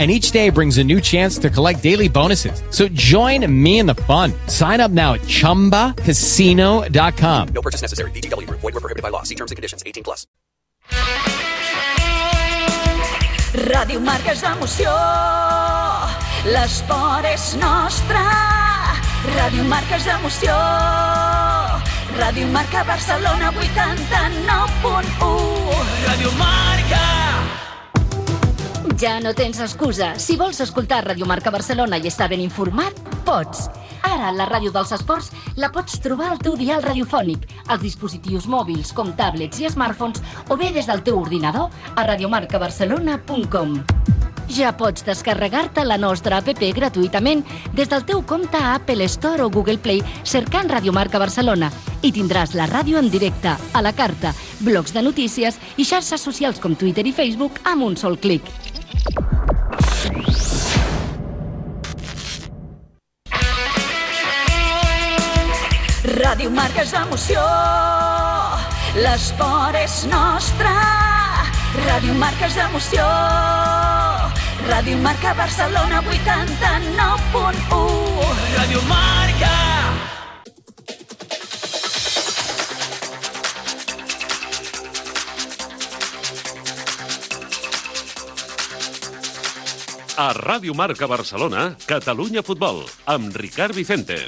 and each day brings a new chance to collect daily bonuses. So join me in the fun. Sign up now at ChumbaCasino.com. No purchase necessary. VGW Group. Void were prohibited by law. See terms and conditions. 18 plus. Ràdio Marca és emoció, l'esport és nostre. Ràdio Marca és emoció, Ràdio Marca Barcelona 89.1. Ràdio Marca. Ja no tens excusa. Si vols escoltar Ràdio Marca Barcelona i estar ben informat, pots. Ara, la ràdio dels esports la pots trobar al teu dial radiofònic, als dispositius mòbils com tablets i smartphones o bé des del teu ordinador a radiomarcabarcelona.com. Ja pots descarregar-te la nostra app gratuïtament des del teu compte a Apple Store o Google Play cercant Radio Marca Barcelona i tindràs la ràdio en directe, a la carta, blocs de notícies i xarxes socials com Twitter i Facebook amb un sol clic. Ràdio Marca és emoció, l'esport és nostre. Ràdio Marca és emoció, Ràdio Marca Barcelona 89.1. Ràdio Marca. A Ràdio Marca Barcelona, Catalunya Futbol, amb Ricard Vicente.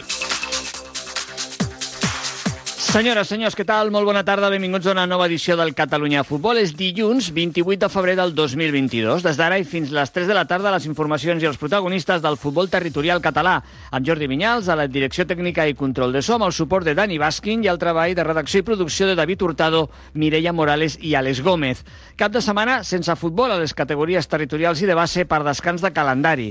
Senyores, senyors, què tal? Molt bona tarda, benvinguts a una nova edició del Catalunya Futbol. És dilluns 28 de febrer del 2022. Des d'ara i fins les 3 de la tarda, les informacions i els protagonistes del futbol territorial català. Amb Jordi Vinyals, a la direcció tècnica i control de so, amb el suport de Dani Baskin i el treball de redacció i producció de David Hurtado, Mireia Morales i Alex Gómez. Cap de setmana sense futbol a les categories territorials i de base per descans de calendari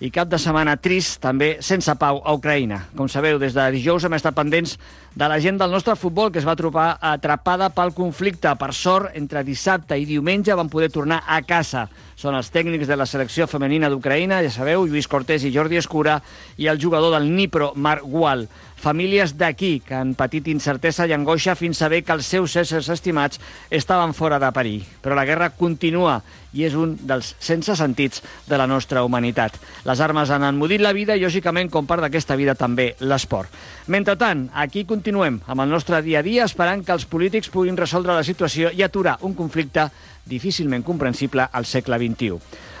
i cap de setmana trist també sense pau a Ucraïna. Com sabeu, des de dijous hem estat pendents de la gent del nostre futbol que es va trobar atrapada pel conflicte. Per sort, entre dissabte i diumenge van poder tornar a casa. Són els tècnics de la selecció femenina d'Ucraïna, ja sabeu, Lluís Cortés i Jordi Escura, i el jugador del Nipro, Marc Gual. Famílies d'aquí que han patit incertesa i angoixa fins a saber que els seus éssers estimats estaven fora de perill. Però la guerra continua i és un dels sense sentits de la nostra humanitat. Les armes han enmudit la vida i, lògicament, com part d'aquesta vida, també l'esport. Mentrestant, aquí continuem amb el nostre dia a dia esperant que els polítics puguin resoldre la situació i aturar un conflicte difícilment comprensible al segle XXI.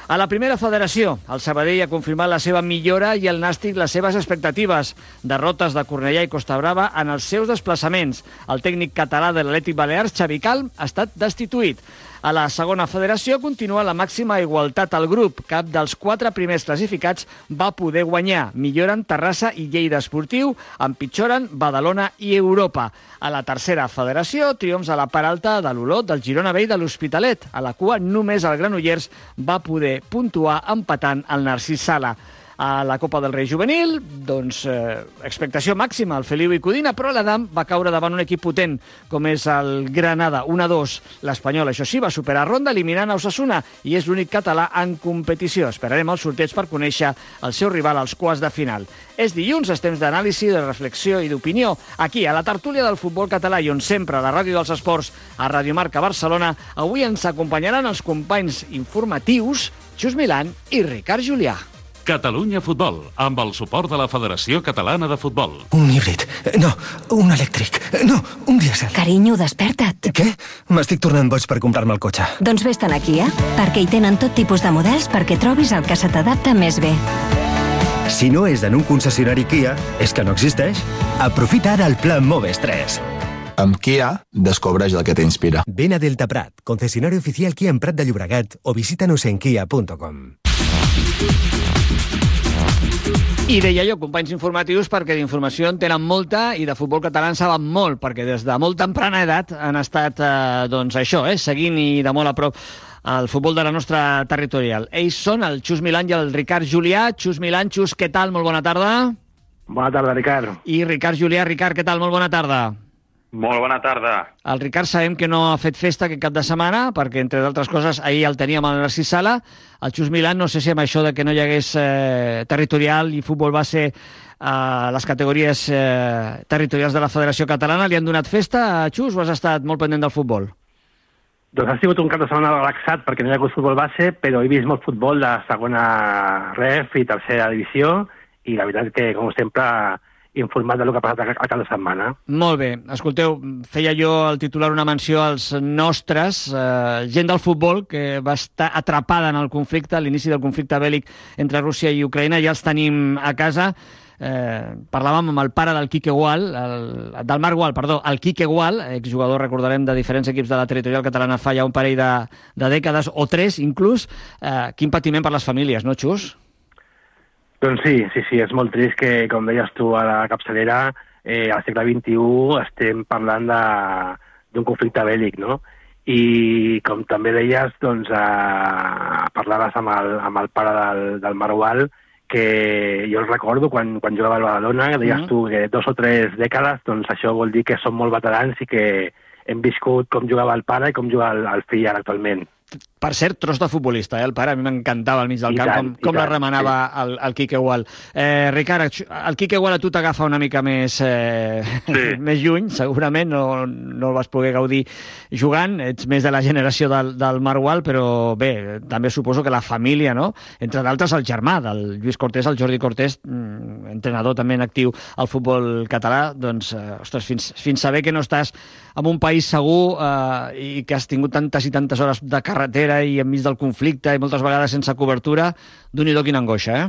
A la primera federació, el Sabadell ha confirmat la seva millora i el Nàstic les seves expectatives. Derrotes de Cornellà i Costa Brava en els seus desplaçaments. El tècnic català de l'Atlètic Balears, Xavi Calm, ha estat destituït. A la segona federació continua la màxima igualtat al grup. Cap dels quatre primers classificats va poder guanyar. Milloren Terrassa i Lleida Esportiu, empitjoren Badalona i Europa. A la tercera federació, triomfs a la part alta de l'Olot, del Girona i de l'Hospitalet. A la cua, només el Granollers va poder puntuar empatant el Narcís Sala a la Copa del Rei Juvenil, doncs eh, expectació màxima al Feliu i Codina, però l'Adam va caure davant un equip potent com és el Granada, 1-2. L'Espanyol, això sí, va superar ronda eliminant a Osasuna i és l'únic català en competició. Esperarem el sorteig per conèixer el seu rival als quarts de final. És dilluns, és temps d'anàlisi, de reflexió i d'opinió, aquí, a la tertúlia del futbol català i on sempre, a la ràdio dels esports, a Radio Marca Barcelona, avui ens acompanyaran els companys informatius Xus Milan i Ricard Julià. Catalunya Futbol, amb el suport de la Federació Catalana de Futbol. Un híbrid. No, un elèctric. No, un dièsel. Carinyo, desperta't. Què? M'estic tornant boig per comprar-me el cotxe. Doncs vés-te'n a Kia, perquè hi tenen tot tipus de models perquè trobis el que se t'adapta més bé. Si no és en un concessionari Kia, és que no existeix. Aprofita ara el Plan Moves 3. Amb Kia, descobreix el que t'inspira. Ven a Delta Prat, concesionario oficial Kia en Prat de Llobregat o visítanos en kia.com. I deia jo, companys informatius, perquè d'informació en tenen molta i de futbol català en saben molt, perquè des de molt temprana edat han estat, eh, doncs això, eh, seguint i de molt a prop el futbol de la nostra territorial. Ells són el Xus Milan i el Ricard Julià. Xus Milan, Xus, què tal? Molt bona tarda. Bona tarda, Ricard. I Ricard Julià, Ricard, què tal? Molt bona tarda. Molt bona tarda. El Ricard sabem que no ha fet festa aquest cap de setmana, perquè, entre d'altres coses, ahir el teníem al Narcís Sala. El Xus Milan, no sé si amb això de que no hi hagués eh, territorial i futbol base a les categories eh, territorials de la Federació Catalana, li han donat festa a Xus o has estat molt pendent del futbol? Doncs ha sigut un cap de setmana relaxat perquè no hi ha hagut futbol base, però he vist molt futbol de segona ref i tercera divisió i la veritat és que, com sempre, informat del que ha passat a cada setmana. Molt bé. Escolteu, feia jo al titular una menció als nostres, eh, gent del futbol que va estar atrapada en el conflicte, a l'inici del conflicte bèl·lic entre Rússia i Ucraïna, ja els tenim a casa. Eh, parlàvem amb el pare del Quique Gual, el, del Marc Gual, perdó, el Quique Gual, exjugador, recordarem, de diferents equips de la territorial catalana fa ja un parell de, de dècades, o tres inclús. Eh, quin patiment per les famílies, no, Xus? Doncs sí, sí, sí, és molt trist que, com deies tu a la capçalera, eh, al segle XXI estem parlant d'un conflicte bèl·lic, no? I com també deies, doncs, eh, parlaves amb el, amb el pare del, del Marual, que jo el recordo quan, quan jugava al Badalona, que deies mm -hmm. tu que dos o tres dècades, doncs això vol dir que som molt veterans i que hem viscut com jugava el pare i com juga el, el fill ara actualment. Per cert, tros de futbolista, eh, el pare. A mi m'encantava al mig del I camp, tant, com, com la tant, remenava sí. el, el Quique Gual. Eh, Ricard, el Quique Gual a tu t'agafa una mica més, eh, Sí. més lluny, segurament, no, no el vas poder gaudir jugant, ets més de la generació del, del Margual, però bé, també suposo que la família, no? Entre d'altres, el germà del Lluís Cortés, el Jordi Cortés, mm, entrenador també en actiu al futbol català, doncs, eh, ostres, fins, fins saber que no estàs en un país segur eh, i que has tingut tantes i tantes hores de carretera i enmig del conflicte i moltes vegades sense cobertura, d'un i do quina angoixa, eh?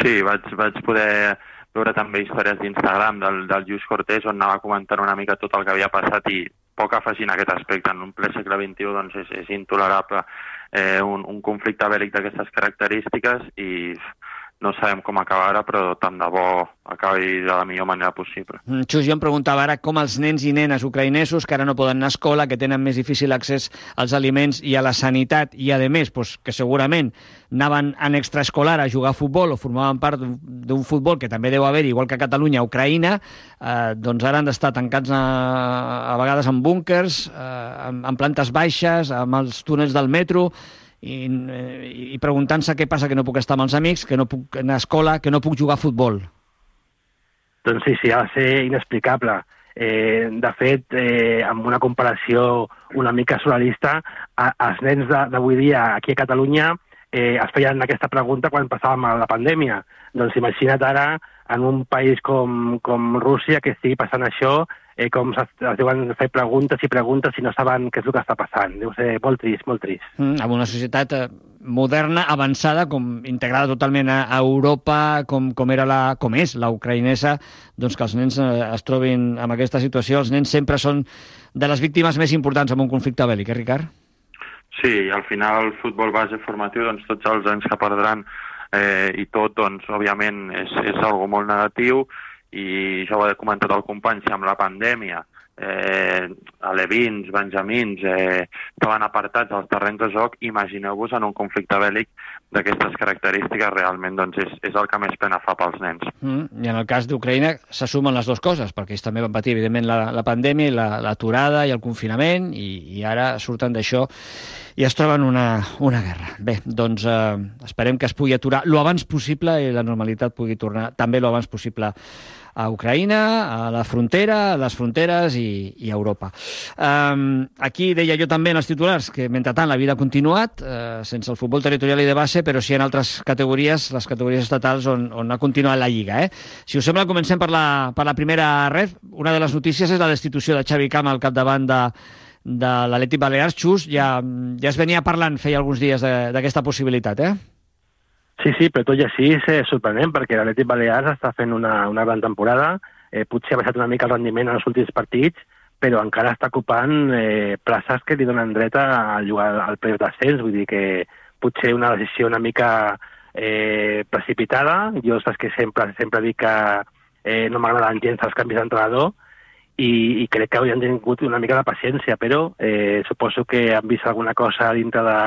Sí, vaig, vaig poder veure també històries d'Instagram del, del Lluís Cortés on anava comentant una mica tot el que havia passat i poc afegint aquest aspecte. En un ple segle XXI doncs, és, és intolerable eh, un, un conflicte bèl·lic d'aquestes característiques i no sabem com acabarà, però tant de bo acabi de la millor manera possible. Mm, Xus, jo em preguntava ara com els nens i nenes ucraïnesos que ara no poden anar a escola, que tenen més difícil accés als aliments i a la sanitat, i a més, doncs, que segurament anaven en extraescolar a jugar a futbol o formaven part d'un- futbol que també deu haver, igual que a Catalunya, a Ucraïna, eh, doncs ara han d'estar tancats a, a vegades en búnkers, eh, en, en plantes baixes, amb els túnels del metro, i, eh, i preguntant-se què passa que no puc estar amb els amics, que no puc anar a escola, que no puc jugar a futbol. Doncs sí, sí, ha de ser inexplicable. Eh, de fet, eh, amb una comparació una mica surrealista, els nens de- d'avui dia aquí a Catalunya eh, es feien aquesta pregunta quan passàvem a la pandèmia. Doncs imagina't ara, en un país com, com Rússia, que estigui passant això, eh, com es, es deuen fer preguntes i preguntes i no saben què és el que està passant. Deu ser molt trist, molt trist. Mm, amb una societat eh, moderna, avançada, com integrada totalment a, a Europa, com, com, era la, com és la ucraïnesa, doncs que els nens eh, es trobin en aquesta situació. Els nens sempre són de les víctimes més importants en un conflicte bèl·lic, eh, Ricard? Sí, al final el futbol base formatiu, doncs tots els anys que perdran eh, i tot, doncs, òbviament, és, és algo molt negatiu i ja ho ha comentat el company, si amb la pandèmia eh, alevins, benjamins eh, estaven apartats als terrenys de joc, imagineu-vos en un conflicte bèl·lic d'aquestes característiques, realment doncs, és, és el que més pena fa pels nens. Mm, I en el cas d'Ucraïna se sumen les dues coses, perquè ells també van patir, evidentment, la, la pandèmia i la- l'aturada i el confinament, i, i ara surten d'això i es troben una, una guerra. Bé, doncs eh, esperem que es pugui aturar lo abans possible i la normalitat pugui tornar també lo abans possible a Ucraïna, a la frontera, a les fronteres i, i a Europa. Um, aquí deia jo també en els titulars que, mentrestant, la vida ha continuat, eh, sense el futbol territorial i de base, però sí en altres categories, les categories estatals, on, on ha continuat la Lliga. Eh? Si us sembla, comencem per la, per la primera ref. Una de les notícies és la destitució de Xavi Cama al capdavant de, de l'Atlètic Balears. Xus, ja, ja es venia parlant feia alguns dies d'aquesta possibilitat, eh? Sí, sí, però tot i així és eh, sorprenent perquè l'Atlètic Balears està fent una, una gran temporada, eh, potser ha baixat una mica el rendiment en els últims partits, però encara està ocupant eh, places que li donen dret a jugar al playoff d'ascens, vull dir que potser una decisió una mica eh, precipitada. Jo saps que sempre, sempre dic que eh, no m'agraden gens els canvis d'entrenador i, i crec que haurien tingut una mica de paciència, però eh, suposo que han vist alguna cosa dintre de,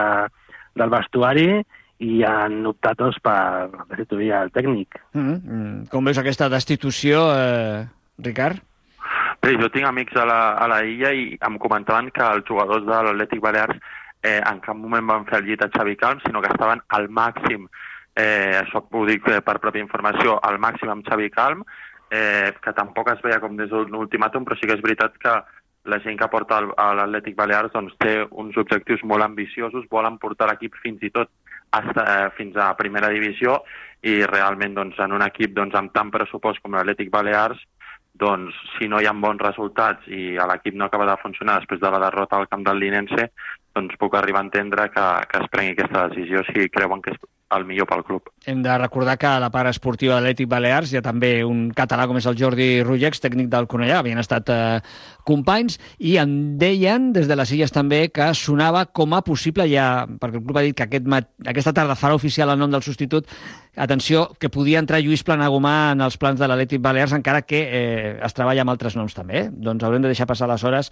del vestuari i han optat doncs, per destituir el tècnic. Mm -hmm. Com veus aquesta destitució, eh, Ricard? Bé, jo tinc amics a la, a la illa i em comentaven que els jugadors de l'Atlètic Balears eh, en cap moment van fer el llit a Xavi Calm, sinó que estaven al màxim, eh, això ho dic eh, per pròpia informació, al màxim amb Xavi Calm, eh, que tampoc es veia com des d'un ultimàtum, però sí que és veritat que la gent que porta a l'Atlètic Balears doncs, té uns objectius molt ambiciosos, volen portar l'equip fins i tot hasta, eh, fins a primera divisió i realment doncs, en un equip doncs, amb tant pressupost com l'Atlètic Balears doncs si no hi ha bons resultats i l'equip no acaba de funcionar després de la derrota al camp del Linense, doncs puc arribar a entendre que, que es prengui aquesta decisió si creuen que és el millor pel club. Hem de recordar que a la part esportiva de l'Atlètic Balears hi ha també un català com és el Jordi Rullex, tècnic del Conellà, havien estat eh, companys, i en deien des de les illes també que sonava com a possible ja, perquè el club ha dit que aquest mat aquesta tarda farà oficial el nom del substitut, atenció, que podia entrar Lluís Planagumà en els plans de l'Atlètic Balears, encara que eh, es treballa amb altres noms també. Eh? Doncs haurem de deixar passar les hores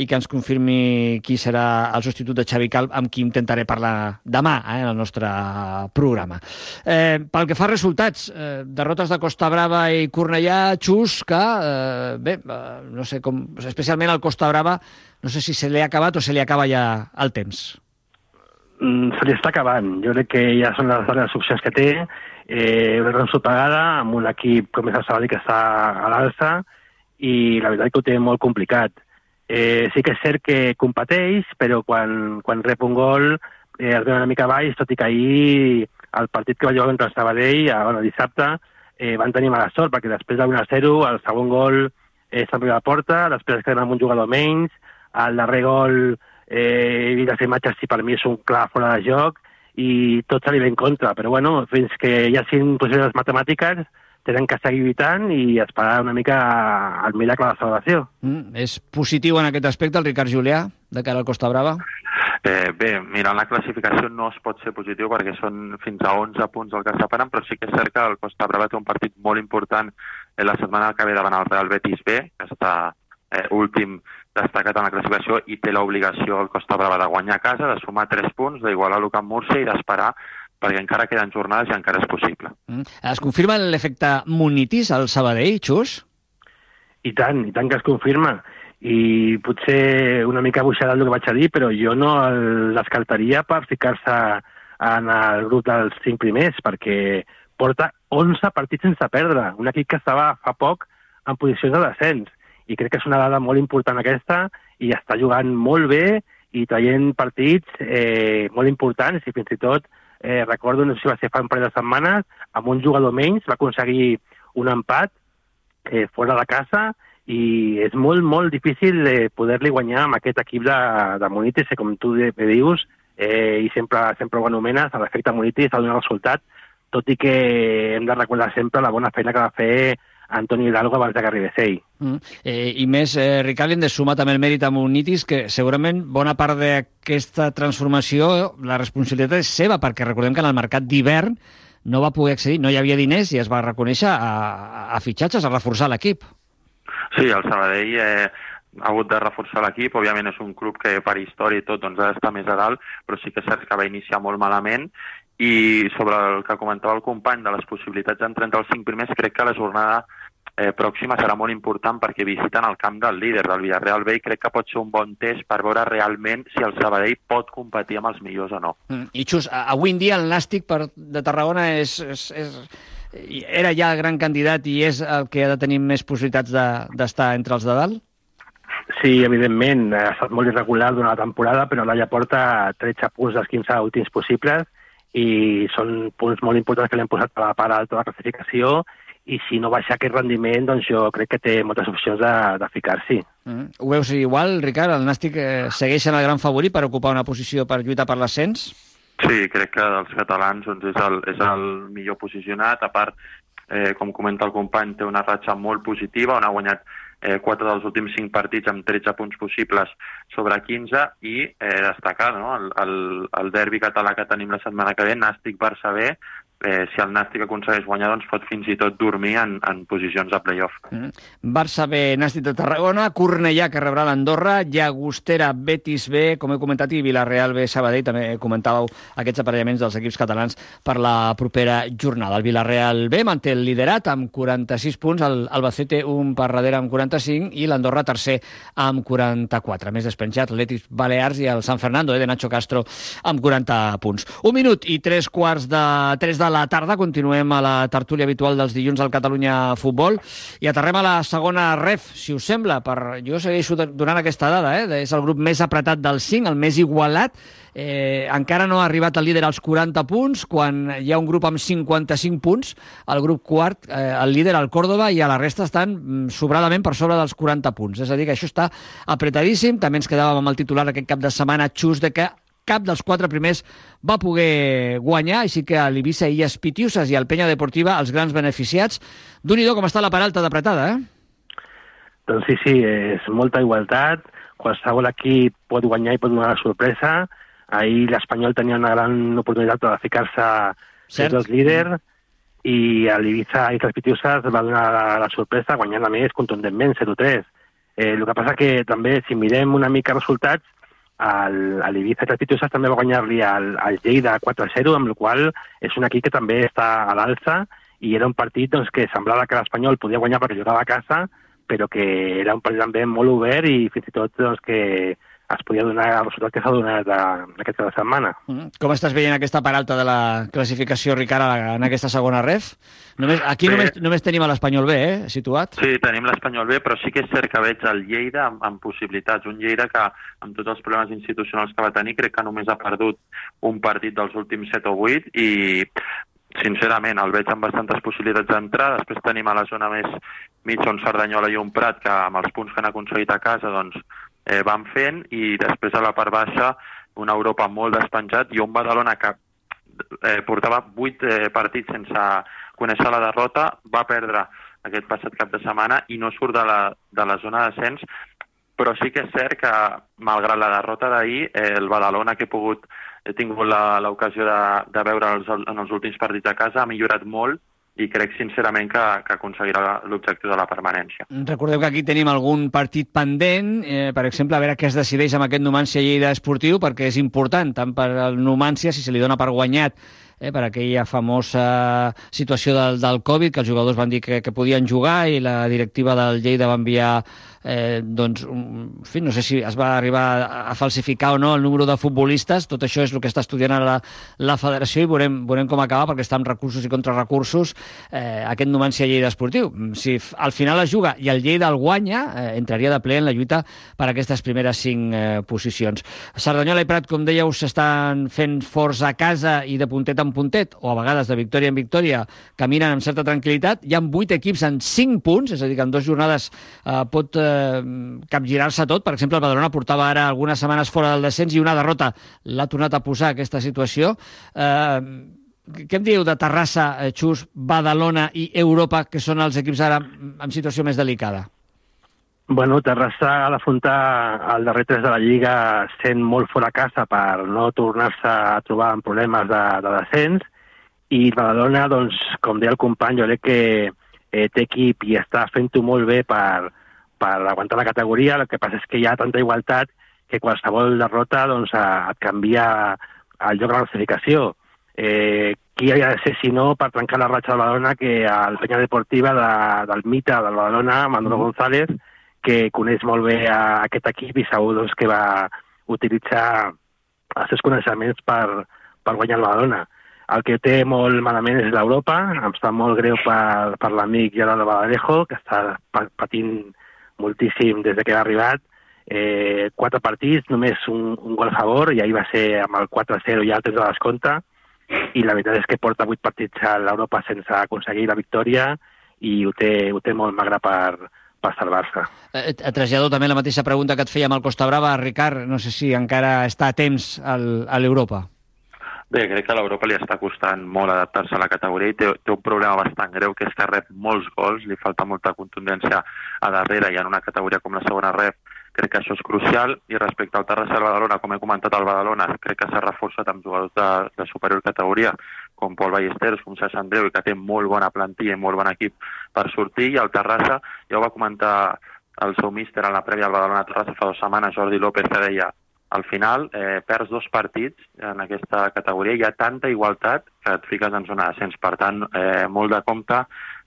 i que ens confirmi qui serà el substitut de Xavi Calp, amb qui intentaré parlar demà eh, en el nostre programa. Eh, pel que fa a resultats, eh, derrotes de Costa Brava i Cornellà, Xus, que, eh, bé, eh, no sé com... Especialment al Costa Brava, no sé si se li ha acabat o se li acaba ja el temps. Mm, se li està acabant. Jo crec que ja són les darreres opcions que té. Eh, una gran sopegada amb un equip com és el Sabadell que està a l'alça i la veritat que ho té molt complicat. Eh, sí que és cert que competeix, però quan, quan rep un gol eh, es ve una mica baix, tot i que ahir el partit que va jugar contra el Sabadell, a, bueno, dissabte, eh, van tenir mala sort, perquè després de 1-0, el segon gol eh, s'ha la porta, després es queden amb un jugador menys, el darrer gol eh, vist les imatges si per mi és un clar fora de joc, i tot se li ve en contra, però bueno, fins que hi hagin possibilitats matemàtiques, tenen que seguir lluitant i esperar una mica el miracle de la salvació. Mm, és positiu en aquest aspecte el Ricard Julià, de cara al Costa Brava? Eh, bé, mirant la classificació no es pot ser positiu perquè són fins a 11 punts el que separen, però sí que és cert que el Costa Brava té un partit molt important en la setmana que ve davant el Real Betis B, que està eh, últim destacat en la classificació i té l'obligació el Costa Brava de guanyar a casa, de sumar 3 punts, d'igualar el Camp Múrcia i d'esperar perquè encara queden jornades i encara és possible. Mm. Es confirma l'efecte Munitis al Sabadell, Xus? I tant, i tant que es confirma i potser una mica buixarà el que vaig a dir, però jo no el descartaria per ficar-se en el grup dels cinc primers, perquè porta 11 partits sense perdre, un equip que estava fa poc en posicions de descens, i crec que és una dada molt important aquesta, i està jugant molt bé i traient partits eh, molt importants, i fins i tot, eh, recordo, no sé si va ser fa un parell de setmanes, amb un jugador menys va aconseguir un empat eh, fora de casa, i és molt, molt difícil eh, poder-li guanyar amb aquest equip de, de Munitis, que com tu dius, eh, i sempre, sempre ho anomenes, l'efecte Munitis ha donat resultat, tot i que hem de recordar sempre la bona feina que va fer Antoni Hidalgo abans que arribés ell. Mm. Eh, I més, eh, Ricard, hem de sumar també el mèrit a Munitis, que segurament bona part d'aquesta transformació, la responsabilitat és seva, perquè recordem que en el mercat d'hivern no va poder accedir, no hi havia diners i es va reconèixer a, a fitxatges, a reforçar l'equip. Sí, el Sabadell eh, ha hagut de reforçar l'equip. Òbviament és un club que per història i tot doncs, ha d'estar més a dalt, però sí que és cert que va iniciar molt malament i sobre el que comentava el company de les possibilitats d'entrar entre els cinc primers, crec que la jornada eh, pròxima serà molt important perquè visiten el camp del líder del Villarreal B i crec que pot ser un bon test per veure realment si el Sabadell pot competir amb els millors o no. Mm. I Xus, avui en dia el Nàstic per, de Tarragona és, és, és, era ja el gran candidat i és el que ha de tenir més possibilitats d'estar de, entre els de dalt? Sí, evidentment, ha estat molt irregular durant la temporada, però ara ja porta 13 punts dels 15 últims possibles i són punts molt importants que l'hem posat a la part alta de la classificació i si no baixa aquest rendiment, doncs jo crec que té moltes opcions de, de ficar-s'hi. Mm. Ho veus igual, Ricard? El Nàstic eh, segueix en el gran favorit per ocupar una posició per lluitar per l'ascens? Sí, crec que dels catalans doncs, és, el, és el millor posicionat. A part, eh, com comenta el company, té una ratxa molt positiva on ha guanyat eh, 4 dels últims 5 partits amb 13 punts possibles sobre 15 i eh, destacar no? el, el, el derbi català que tenim la setmana que ve, Nàstic-Barça B, eh, si el Nàstic aconsegueix guanyar, doncs pot fins i tot dormir en, en posicions de playoff. Mm. Barça B, Nàstic de Tarragona, Cornellà, que rebrà l'Andorra, Llagostera, Betis B, com he comentat, i Villarreal B, Sabadell, també comentàveu aquests aparellaments dels equips catalans per la propera jornada. El Villarreal B manté el liderat amb 46 punts, el Albacete un per darrere amb 45 i l'Andorra tercer amb 44. Més despenjat, l'Etis Balears i el San Fernando eh, de Nacho Castro amb 40 punts. Un minut i tres quarts de tres de la tarda. Continuem a la tertúlia habitual dels dilluns al Catalunya Futbol i aterrem a la segona ref, si us sembla. Per... Jo segueixo donant aquesta dada, eh? és el grup més apretat del 5, el més igualat. Eh, encara no ha arribat el líder als 40 punts, quan hi ha un grup amb 55 punts, el grup quart, eh, el líder, el Córdoba, i a la resta estan mm, sobradament per sobre dels 40 punts. És a dir, que això està apretadíssim. També ens quedàvem amb el titular aquest cap de setmana, just de que cap dels quatre primers va poder guanyar, així que a l'Ibissa i Pitiuses i el Penya Deportiva, els grans beneficiats. d'un i com està la paralta d'apretada, eh? Doncs sí, sí, és molta igualtat. Qualsevol equip pot guanyar i pot donar la sorpresa. Ahir l'Espanyol tenia una gran oportunitat de ficar-se entre els líders i a l'Ibiza i les Pitiuses va donar la, la sorpresa guanyant a més contundentment 0-3. Eh, el que passa que també, si mirem una mica resultats, a l'Ibiza Pitiuses també va guanyar-li al, al Lleida 4-0, amb el qual és un equip que també està a l'alça i era un partit doncs, que semblava que l'Espanyol podia guanyar perquè jugava a casa, però que era un partit també molt obert i fins i tot doncs, que es podia donar el resultat que s'ha donat aquesta setmana. Mm. Com estàs veient aquesta paralta de la classificació, Ricard, en aquesta segona ref? Només, aquí bé. només, només tenim l'Espanyol B, eh, situat. Sí, tenim l'Espanyol B, però sí que és cert que veig el Lleida amb, amb possibilitats. Un Lleida que, amb tots els problemes institucionals que va tenir, crec que només ha perdut un partit dels últims 7 o 8 i sincerament, el veig amb bastantes possibilitats d'entrar. Després tenim a la zona més mitja on Cerdanyola i un Prat, que amb els punts que han aconseguit a casa, doncs, eh, van fent i després a la part baixa una Europa molt despenjat i un Badalona que eh, portava vuit eh, partits sense conèixer la derrota, va perdre aquest passat cap de setmana i no surt de la, de la zona d'ascens, però sí que és cert que, malgrat la derrota d'ahir, eh, el Badalona que he pogut he tingut l'ocasió de, de veure els, en els últims partits a casa, ha millorat molt i crec sincerament que, que aconseguirà l'objectiu de la permanència. Recordeu que aquí tenim algun partit pendent, eh, per exemple, a veure què es decideix amb aquest Numància Lleida Esportiu, perquè és important, tant per al Numància, si se li dona per guanyat, eh, per aquella famosa situació del, del Covid, que els jugadors van dir que, que podien jugar i la directiva del Lleida va enviar eh, doncs, en fi, no sé si es va arribar a falsificar o no el número de futbolistes, tot això és el que està estudiant ara la, la federació i veurem, veurem com acaba, perquè està amb recursos i contrarrecursos eh, aquest Numancia Lleida Esportiu. Si al final es juga i el Lleida el guanya, eh, entraria de ple en la lluita per aquestes primeres cinc eh, posicions. Cerdanyola i Prat, com dèieu, s'estan fent forts a casa i de puntet en puntet, o a vegades de victòria en victòria, caminen amb certa tranquil·litat. Hi ha vuit equips en cinc punts, és a dir, que en dues jornades eh, pot eh, capgirar-se tot. Per exemple, el Badalona portava ara algunes setmanes fora del descens i una derrota l'ha tornat a posar aquesta situació. Eh, què em diu de Terrassa, eh, Xus, Badalona i Europa, que són els equips ara en situació més delicada? Bueno, Terrassa ha d'afrontar el darrer 3 de la Lliga sent molt fora casa per no tornar-se a trobar en problemes de, de descens i Badalona, doncs, com deia el company, jo crec que eh, té equip i està fent-ho molt bé per, per aguantar la categoria, el que passa és que hi ha tanta igualtat que qualsevol derrota doncs, et canvia el lloc de la classificació. Eh, qui havia de ser, si no, per trencar la ratxa de Badalona, que el penya deportiva de, del mite del Badalona, Manolo. González, que coneix molt bé a aquest equip i segur doncs, que va utilitzar els seus coneixements per, per guanyar el Badalona. El que té molt malament és l'Europa, em està molt greu per, per l'amic Gerardo Badalejo, que està patint moltíssim des de que ha arribat. Eh, quatre partits, només un, un gol a favor, i ahir va ser amb el 4-0 i altres de descompte, i la veritat és que porta vuit partits a l'Europa sense aconseguir la victòria i ho té, ho té molt magre per, per salvar-se. Eh, et trasllado també la mateixa pregunta que et feia amb el Costa Brava, Ricard, no sé si encara està a temps al, a l'Europa. Bé, crec que a l'Europa li està costant molt adaptar-se a la categoria i té, té un problema bastant greu, que és que rep molts gols, li falta molta contundència a darrere i en una categoria com la segona rep crec que això és crucial. I respecte al Terrassa del Badalona, com he comentat al Badalona, crec que s'ha reforçat amb jugadors de, de superior categoria com Pol Ballesteros, com César Andreu, que té molt bona plantilla i molt bon equip per sortir, i el Terrassa, ja ho va comentar el seu míster en la prèvia al Badalona Terrassa fa dues setmanes, Jordi López, que deia al final eh, perds dos partits en aquesta categoria, hi ha tanta igualtat que et fiques en zona d'ascens. Per tant, eh, molt de compte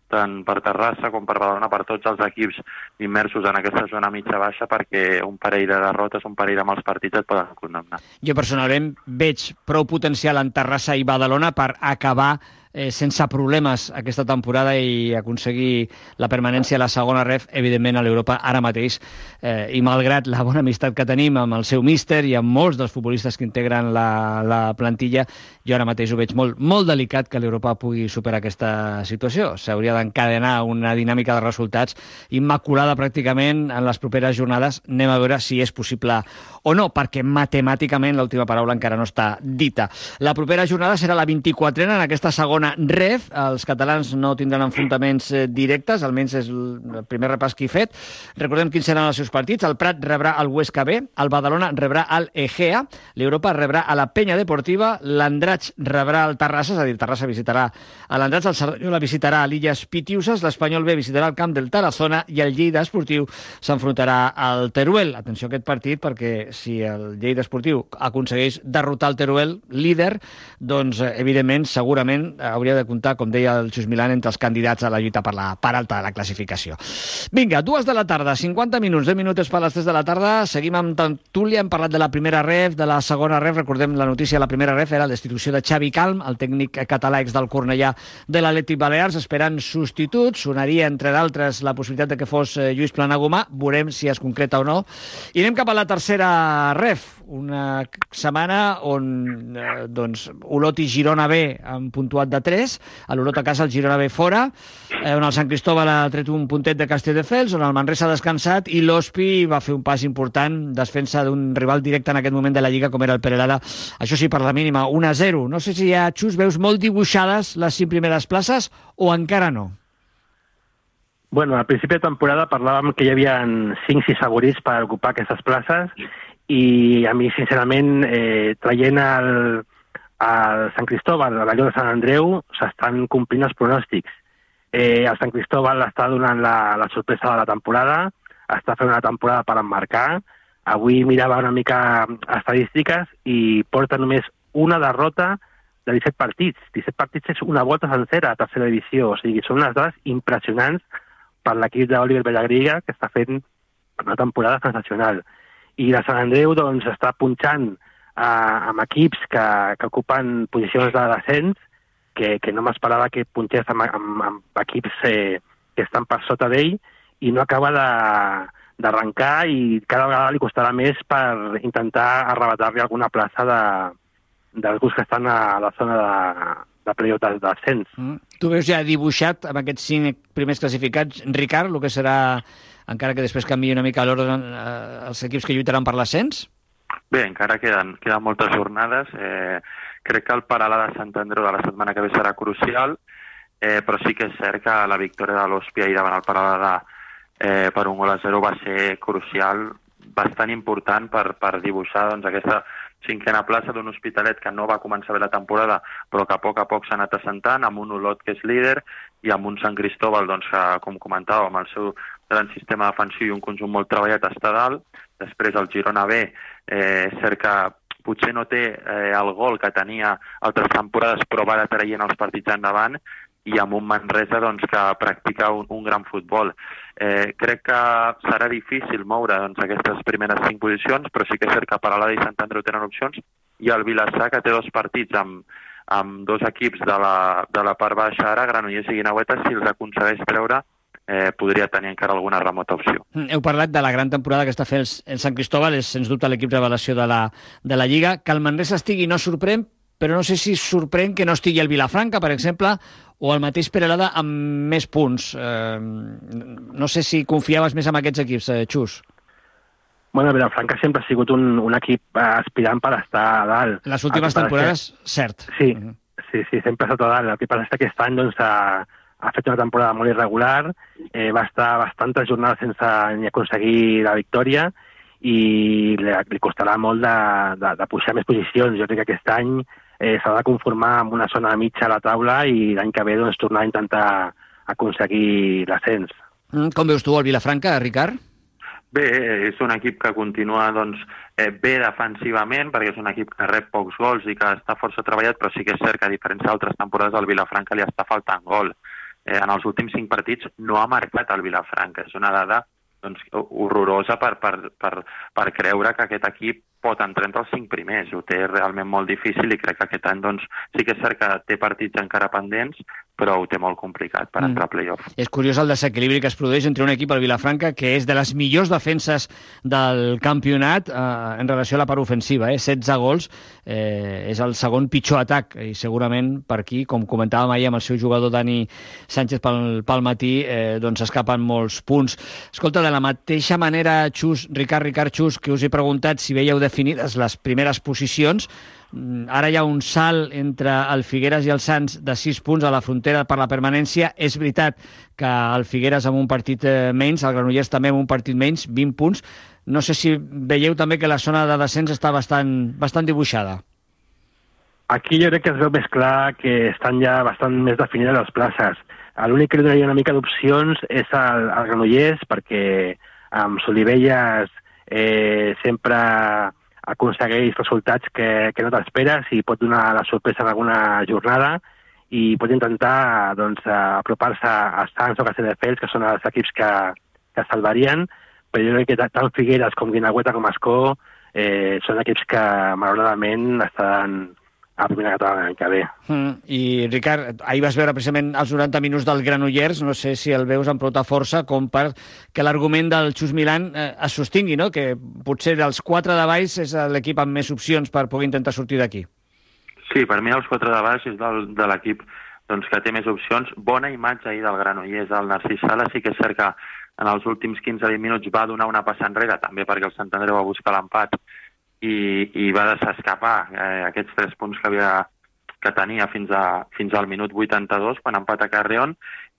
tant per Terrassa com per Badalona, per tots els equips immersos en aquesta zona mitja-baixa, perquè un parell de derrotes, un parell de mals partits et poden condemnar. Jo personalment veig prou potencial en Terrassa i Badalona per acabar eh, sense problemes aquesta temporada i aconseguir la permanència a la segona ref, evidentment, a l'Europa ara mateix. Eh, I malgrat la bona amistat que tenim amb el seu míster i amb molts dels futbolistes que integren la, la plantilla, jo ara mateix ho veig molt, molt delicat que l'Europa pugui superar aquesta situació. S'hauria d'encadenar una dinàmica de resultats immaculada pràcticament en les properes jornades. Anem a veure si és possible o no, perquè matemàticament l'última paraula encara no està dita. La propera jornada serà la 24a en aquesta segona ref. Els catalans no tindran enfrontaments eh, directes, almenys és el primer repàs que he fet. Recordem quins seran els seus partits. El Prat rebrà el Huesca B, el Badalona rebrà el Egea, l'Europa rebrà a la Penya Deportiva, l'Andratx rebrà el Terrassa, és a dir, Terrassa visitarà a l'Andratx, el Cerdanyola visitarà a l'Illes Pitiuses, l'Espanyol B visitarà el camp del Tarazona i el Lleida Esportiu s'enfrontarà al Teruel. Atenció a aquest partit perquè si el Lleida Esportiu aconsegueix derrotar el Teruel, líder, doncs, eh, evidentment, segurament hauria de comptar, com deia el Xus Milan, entre els candidats a la lluita per la part alta de la classificació. Vinga, dues de la tarda, 50 minuts, 10 minuts per les 3 de la tarda. Seguim amb Tantúlia, hem parlat de la primera ref, de la segona ref. Recordem la notícia de la primera ref, era la destitució de Xavi Calm, el tècnic català ex del Cornellà de l'Atlètic Balears, esperant substituts. Sonaria, entre d'altres, la possibilitat de que fos eh, Lluís Planagumà. Veurem si es concreta o no. I anem cap a la tercera ref, una setmana on eh, doncs, Olot i Girona B han puntuat de 3, a l'Olot a casa, el Girona B fora, eh, on el Sant Cristóbal ha tret un puntet de Castelldefels, on el Manresa ha descansat i l'Hospi va fer un pas important, defensa d'un rival directe en aquest moment de la Lliga com era el Perelada, això sí, per la mínima, 1-0. No sé si ja, Xus, veus molt dibuixades les cinc primeres places o encara no? Bueno, al principi de temporada parlàvem que hi havia 5-6 favorits per ocupar aquestes places i a mi, sincerament, eh, traient el, el Sant Cristóbal, a l'allò de Sant Andreu, s'estan complint els pronòstics. Eh, el Sant Cristóbal està donant la, la sorpresa de la temporada, està fent una temporada per emmarcar. Avui mirava una mica estadístiques i porta només una derrota de 17 partits. 17 partits és una volta sencera a tercera divisió. O sigui, són unes dades impressionants per l'equip d'Oliver Bellagriga, que està fent una temporada sensacional. I la Sant Andreu doncs, està punxant eh, amb equips que, que ocupen posicions de descens, que, que no m'esperava que punxés amb, amb, amb equips eh, que estan per sota d'ell, i no acaba de d'arrencar i cada vegada li costarà més per intentar arrebatar-li alguna plaça de, dels grups que estan a la zona de, de playoff de d'ascens. Mm. Tu veus ja dibuixat amb aquests cinc primers classificats, Ricard, el que serà, encara que després canvi una mica l'ordre, eh, els equips que lluitaran per l'ascens? Bé, encara queden, queden moltes jornades. Eh, crec que el paral·lel de Sant Andreu de la setmana que ve serà crucial, eh, però sí que és cert que la victòria de l'Hòspia ahir davant el paral·lel de, eh, per un gol a zero va ser crucial, bastant important per, per dibuixar doncs, aquesta cinquena plaça d'un Hospitalet que no va començar bé la temporada, però que a poc a poc s'ha anat assentant, amb un Olot que és líder i amb un Sant Cristóbal, doncs, que, com comentàvem, el seu gran sistema defensiu i un conjunt molt treballat està dalt. Després el Girona B, eh, que potser no té eh, el gol que tenia altres temporades, però va traient els partits endavant i amb un Manresa doncs, que practica un, un gran futbol. Eh, crec que serà difícil moure doncs, aquestes primeres cinc posicions, però sí que és cert que Paralada i Sant Andreu tenen opcions, i el Vilassar, que té dos partits amb, amb dos equips de la, de la part baixa ara, Granollers i Guinaueta, si els aconsegueix treure, eh, podria tenir encara alguna remota opció. Heu parlat de la gran temporada que està fent el, el Sant Cristóbal, és sens dubte l'equip revelació de la, de la Lliga. Que el Manresa estigui no sorprèn, però no sé si sorprèn que no estigui el Vilafranca, per exemple, o el mateix Perelada amb més punts. Eh, no sé si confiaves més en aquests equips, eh, Xus. Bueno, Vilafranca sempre ha sigut un, un equip eh, aspirant per estar a dalt. Les últimes El que passa temporades, és cert. Sí, sí, sí, sempre ha estat a dalt. El que passa és que aquest any doncs, ha, ha fet una temporada molt irregular, eh, va estar bastantes jornades sense ni aconseguir la victòria i li, li costarà molt de, de, de pujar més posicions. Jo crec que aquest any eh, s'ha de conformar amb una zona mitja a la taula i l'any que ve doncs, tornar a intentar aconseguir l'ascens. Mm, Com veus tu el Vilafranca, Ricard? Bé, és un equip que continua doncs, eh, bé defensivament, perquè és un equip que rep pocs gols i que està força treballat, però sí que és cert que a diferència d'altres temporades al Vilafranca li està faltant gol. Eh, en els últims cinc partits no ha marcat el Vilafranca. És una dada doncs, horrorosa per, per, per, per creure que aquest equip pot entrar entre els cinc primers. Ho té realment molt difícil i crec que aquest any doncs, sí que és cert que té partits encara pendents, però ho té molt complicat per Mm. entrar a playoff. És curiós el desequilibri que es produeix entre un equip, el Vilafranca, que és de les millors defenses del campionat eh, en relació a la part ofensiva. Eh? 16 gols, eh, és el segon pitjor atac, i segurament per aquí, com comentàvem ahir amb el seu jugador Dani Sánchez pel, pel matí, eh, doncs escapen molts punts. Escolta, de la mateixa manera, Xus, Ricard, Ricard Xus, que us he preguntat si veieu definides les primeres posicions, Mm, Ara hi ha un salt entre el Figueres i el Sants de 6 punts a la frontera per la permanència. És veritat que el Figueres amb un partit eh, menys, el Granollers també amb un partit menys, 20 punts. No sé si veieu també que la zona de descens està bastant, bastant dibuixada. Aquí jo crec que es veu més clar que estan ja bastant més definides les places. L'únic que li donaria una mica d'opcions és el, el Granollers, perquè amb Solivelles eh, sempre aconsegueix resultats que, que no t'esperes i pot donar la sorpresa en alguna jornada i pot intentar doncs, apropar-se a Sants o Castelldefels, que són els equips que, que salvarien, però jo crec que tant Figueres com Guinagüeta com Escó eh, són equips que malauradament estan a la primera catalana l'any que ve. Mm. I, Ricard, ahir vas veure precisament els 90 minuts del Granollers, no sé si el veus amb prou força com per que l'argument del Xus Milan eh, es sostingui, no? que potser dels quatre de baix és l'equip amb més opcions per poder intentar sortir d'aquí. Sí, per mi els quatre de baix és del, de l'equip doncs, que té més opcions. Bona imatge ahir del Granollers. El Narcís Sala sí que és cert que en els últims 15-20 minuts va donar una passa enrere, també perquè el Sant Andreu va buscar l'empat i, i va deixar escapar eh, aquests tres punts que havia que tenia fins, a, fins al minut 82 quan empata Carreon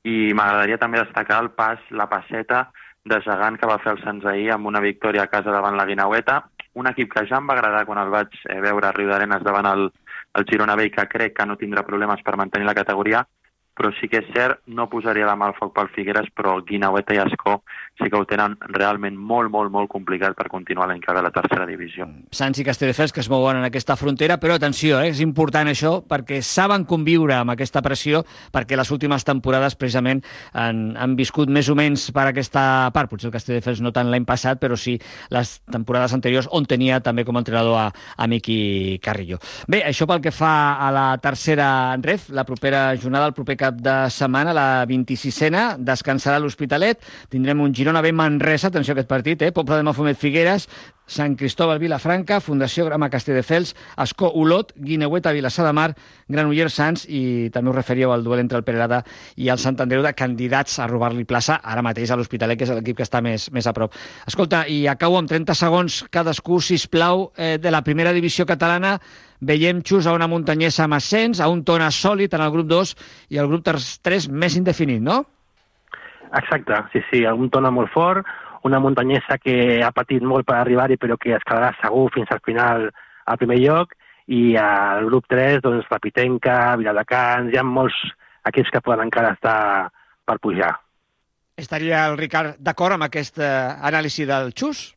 i m'agradaria també destacar el pas, la passeta de gegant que va fer el Sants ahir amb una victòria a casa davant la Guinaueta, un equip que ja em va agradar quan el vaig eh, veure a Riu d'Arenes davant el, el Girona B i que crec que no tindrà problemes per mantenir la categoria, però sí que és cert, no posaria la mà al foc pel Figueres, però Guinaueta i Escó sí que ho tenen realment molt, molt, molt complicat per continuar l'any que ve a la tercera divisió. Sants i Castelldefels que es mouen en aquesta frontera, però atenció, eh, és important això perquè saben conviure amb aquesta pressió perquè les últimes temporades precisament han, han viscut més o menys per aquesta part, potser el Castelldefels no tant l'any passat, però sí les temporades anteriors on tenia també com a entrenador a, a Miqui Carrillo. Bé, això pel que fa a la tercera ref, la propera jornada, el proper cap de setmana, la 26a, descansarà l'Hospitalet, tindrem un Girona B Manresa, atenció a aquest partit, eh? Poble de Mafumet Figueres, Sant Cristóbal Vilafranca, Fundació Grama Castelldefels, Escó Olot, Guineueta Vilassar de Mar, Granollers Sants i també us referíeu al duel entre el Perelada i el Sant Andreu de candidats a robar-li plaça ara mateix a l'Hospitalet, que és l'equip que està més, més a prop. Escolta, i acabo amb 30 segons cadascú, si plau, eh, de la primera divisió catalana veiem xus a una muntanyesa amb ascens, a un tona sòlid en el grup 2 i el grup 3 més indefinit, no? Exacte, sí, sí, un tona molt fort, una muntanyesa que ha patit molt per arribar-hi però que es quedarà segur fins al final al primer lloc i al grup 3, doncs, Rapitenca, Viladecans, hi ha molts equips que poden encara estar per pujar. Estaria el Ricard d'acord amb aquest eh, anàlisi del Xus?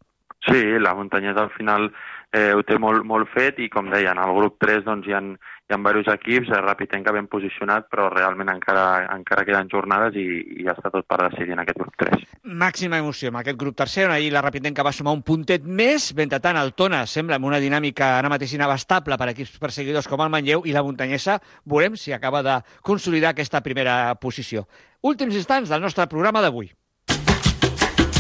Sí, la muntanyesa al final eh, ho té molt, molt fet i, com deien, al grup 3 doncs, hi, ha, hi ha diversos equips, eh, Rapitenca ben posicionat, però realment encara, encara queden jornades i, i ja està tot per decidir en aquest grup 3. Màxima emoció amb aquest grup tercer, on ahir la Rapitenca va sumar un puntet més, tant el Tona sembla amb una dinàmica ara mateix inabastable per equips perseguidors com el Manlleu, i la muntanyesa veurem si acaba de consolidar aquesta primera posició. Últims instants del nostre programa d'avui.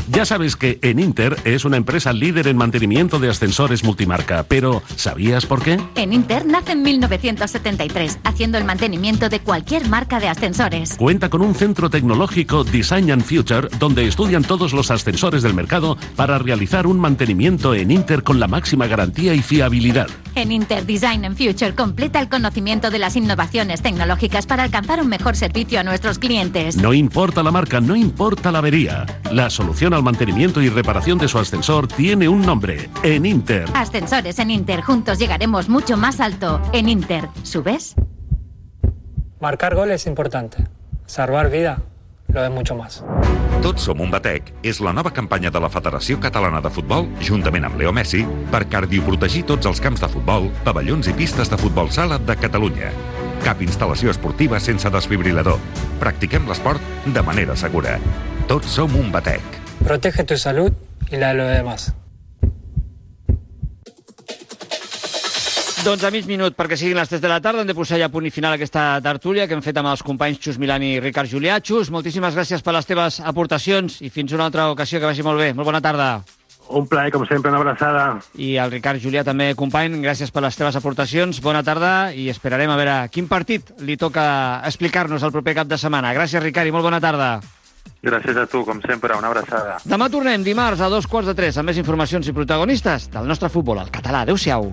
Ya sabes que en Inter es una empresa líder en mantenimiento de ascensores multimarca, pero ¿sabías por qué? En Inter nace en 1973, haciendo el mantenimiento de cualquier marca de ascensores. Cuenta con un centro tecnológico Design and Future donde estudian todos los ascensores del mercado para realizar un mantenimiento en Inter con la máxima garantía y fiabilidad. En Inter Design and Future completa el conocimiento de las innovaciones tecnológicas para alcanzar un mejor servicio a nuestros clientes. No importa la marca, no importa la avería. La solución al mantenimiento y reparación de su ascensor tiene un nombre, en Inter. Ascensores en Inter, juntos llegaremos mucho más alto. En Inter, ¿subes? Marcar gol es importante. Salvar vida lo es mucho más. Tots som un batec és la nova campanya de la Federació Catalana de Futbol, juntament amb Leo Messi, per cardioprotegir tots els camps de futbol, pavellons i pistes de futbol sala de Catalunya. Cap instal·lació esportiva sense desfibrilador. Practiquem l'esport de manera segura. Tots som un batec. Protege tu salud y la de los demás. Doncs a mig minut, perquè siguin les 3 de la tarda, hem de posar ja punt i final a aquesta tertúlia que hem fet amb els companys Xus Milani i Ricard Julià. Xus, moltíssimes gràcies per les teves aportacions i fins una altra ocasió, que vagi molt bé. Molt bona tarda. Un plaer, com sempre, una abraçada. I al Ricard Julià també, company, gràcies per les teves aportacions. Bona tarda i esperarem a veure quin partit li toca explicar-nos el proper cap de setmana. Gràcies, Ricard, i molt bona tarda. Gràcies a tu, com sempre, una abraçada. Demà tornem dimarts a dos quarts de tres amb més informacions i protagonistes del nostre futbol, el català. Adéu-siau.